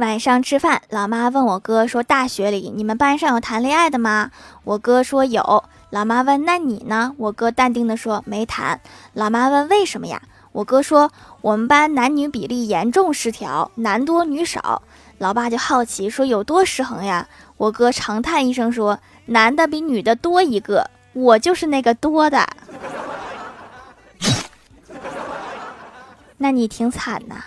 晚上吃饭老妈问我哥说大学里你们班上有谈恋爱的吗？我哥说有。老妈问那你呢？我哥淡定的说没谈。老妈问为什么呀？我哥说我们班男女比例严重失调男多女少。老爸就好奇说有多失衡呀？我哥长叹一声说男的比女的多一个我就是那个多的。那你挺惨呐。